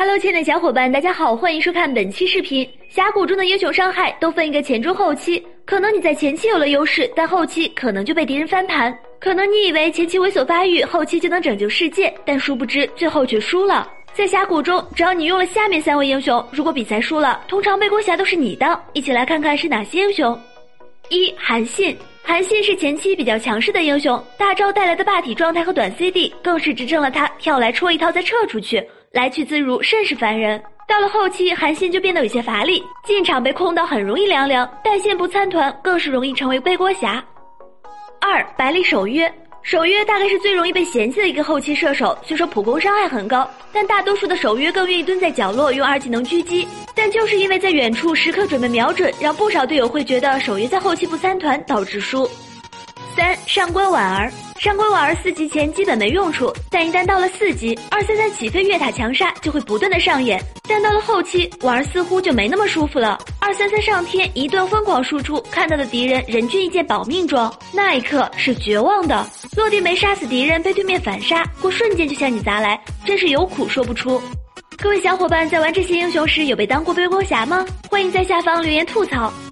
Hello，亲爱的小伙伴，大家好，欢迎收看本期视频。峡谷中的英雄伤害都分一个前中后期，可能你在前期有了优势，但后期可能就被敌人翻盘。可能你以为前期猥琐发育，后期就能拯救世界，但殊不知最后却输了。在峡谷中，只要你用了下面三位英雄，如果比赛输了，通常背锅侠都是你的。一起来看看是哪些英雄。一韩信，韩信是前期比较强势的英雄，大招带来的霸体状态和短 CD 更是支撑了他跳来戳一套再撤出去。来去自如，甚是烦人。到了后期，韩信就变得有些乏力，进场被控到很容易凉凉，带线不参团，更是容易成为背锅侠。二百里守约，守约大概是最容易被嫌弃的一个后期射手。虽说普攻伤害很高，但大多数的守约更愿意蹲在角落用二技能狙击。但就是因为在远处时刻准备瞄准，让不少队友会觉得守约在后期不参团，导致输。三上官婉儿。上官婉儿四级前基本没用处，但一旦到了四级，二三三起飞越塔强杀就会不断的上演。但到了后期，婉儿似乎就没那么舒服了。二三三上天一顿疯狂输出，看到的敌人人均一件保命装，那一刻是绝望的。落地没杀死敌人，被对面反杀，过瞬间就向你砸来，真是有苦说不出。各位小伙伴在玩这些英雄时，有被当过背锅侠吗？欢迎在下方留言吐槽。